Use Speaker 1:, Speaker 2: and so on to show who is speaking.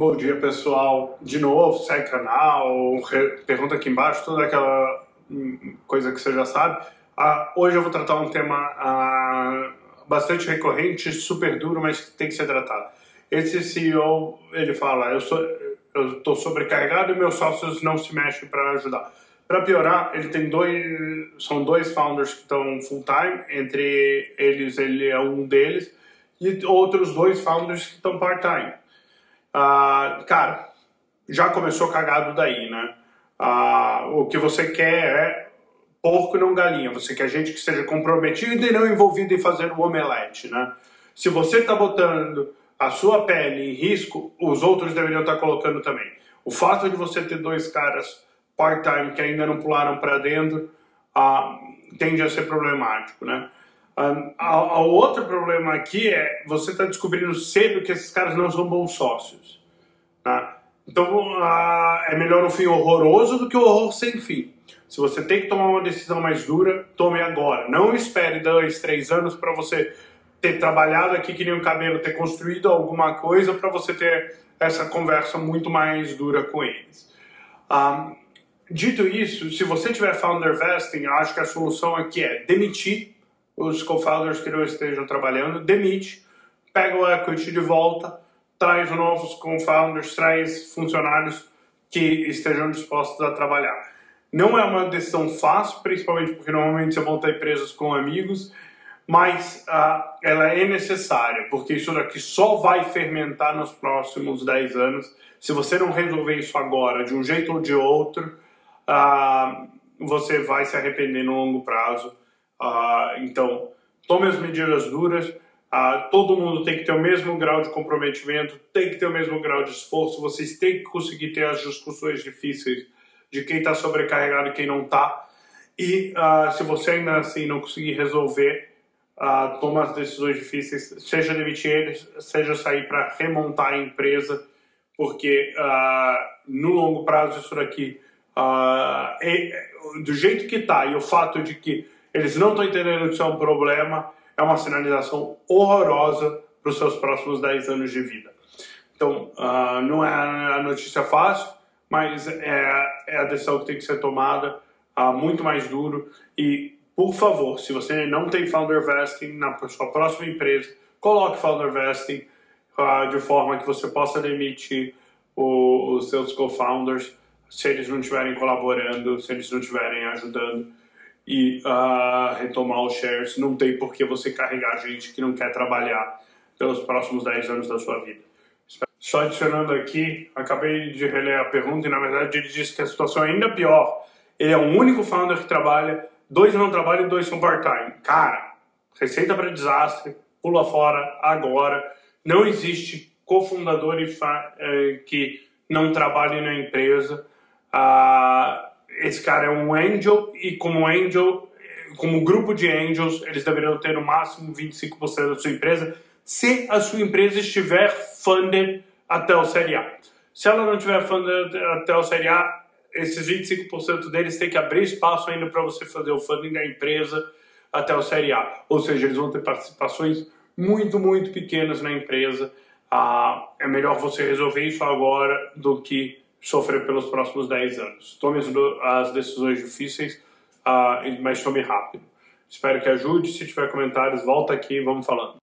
Speaker 1: Bom dia, pessoal. De novo, segue canal, pergunta aqui embaixo, toda aquela hum, coisa que você já sabe. Ah, hoje eu vou tratar um tema ah, bastante recorrente, super duro, mas que tem que ser tratado. Esse CEO, ele fala, eu sou eu estou sobrecarregado e meus sócios não se mexem para ajudar. Para piorar, ele tem dois, são dois founders que estão full time, entre eles ele é um deles e outros dois founders que estão part time. Uh, cara, já começou cagado daí, né? Uh, o que você quer é porco não galinha. Você quer gente que seja comprometida e não envolvida em fazer o omelete, né? Se você está botando a sua pele em risco, os outros deveriam estar tá colocando também. O fato de você ter dois caras part-time que ainda não pularam para dentro uh, tende a ser problemático, né? O outro problema aqui é você está descobrindo cedo que esses caras não são bons sócios. Tá? Então uh, é melhor um fim horroroso do que o um horror sem fim. Se você tem que tomar uma decisão mais dura, tome agora. Não espere dois, três anos para você ter trabalhado aqui que nem um cabelo, ter construído alguma coisa para você ter essa conversa muito mais dura com eles. Um, dito isso, se você tiver founder vesting, acho que a solução aqui é demitir os co-founders que não estejam trabalhando, demite, pega o equity de volta, traz novos co-founders, traz funcionários que estejam dispostos a trabalhar. Não é uma decisão fácil, principalmente porque normalmente você monta empresas com amigos, mas uh, ela é necessária, porque isso daqui só vai fermentar nos próximos 10 anos. Se você não resolver isso agora, de um jeito ou de outro, uh, você vai se arrepender no longo prazo. Uh, então, tome as medidas duras. Uh, todo mundo tem que ter o mesmo grau de comprometimento, tem que ter o mesmo grau de esforço. Vocês têm que conseguir ter as discussões difíceis de quem está sobrecarregado e quem não está. E uh, se você ainda assim não conseguir resolver, uh, toma as decisões difíceis, seja demitir eles, seja sair para remontar a empresa, porque no longo prazo isso daqui, é, do jeito que está e o fato de que eles não estão entendendo que isso é um problema, é uma sinalização horrorosa para os seus próximos 10 anos de vida. Então, uh, não é a notícia fácil, mas é, é a decisão que tem que ser tomada, uh, muito mais duro. E, por favor, se você não tem Founder Vesting na sua próxima empresa, coloque Founder Vesting uh, de forma que você possa demitir o, os seus co-founders se eles não estiverem colaborando, se eles não estiverem ajudando e uh, retomar os shares. Não tem por que você carregar gente que não quer trabalhar pelos próximos 10 anos da sua vida. Só adicionando aqui, acabei de reler a pergunta e na verdade ele disse que a situação é ainda pior. Ele é o único founder que trabalha, dois não trabalham e dois são part-time. Cara, receita para desastre, pula fora agora. Não existe cofundador eh, que não trabalhe na empresa. Uh, esse cara é um angel e como angel, como grupo de angels, eles deveriam ter no máximo 25% da sua empresa se a sua empresa estiver funded até o Série A. Se ela não tiver funded até o Série A, esses 25% deles têm que abrir espaço ainda para você fazer o funding da empresa até o Série A. Ou seja, eles vão ter participações muito, muito pequenas na empresa. Ah, é melhor você resolver isso agora do que sofrer pelos próximos 10 anos. Tome as decisões difíceis, uh, mas tome rápido. Espero que ajude. Se tiver comentários, volta aqui e vamos falando.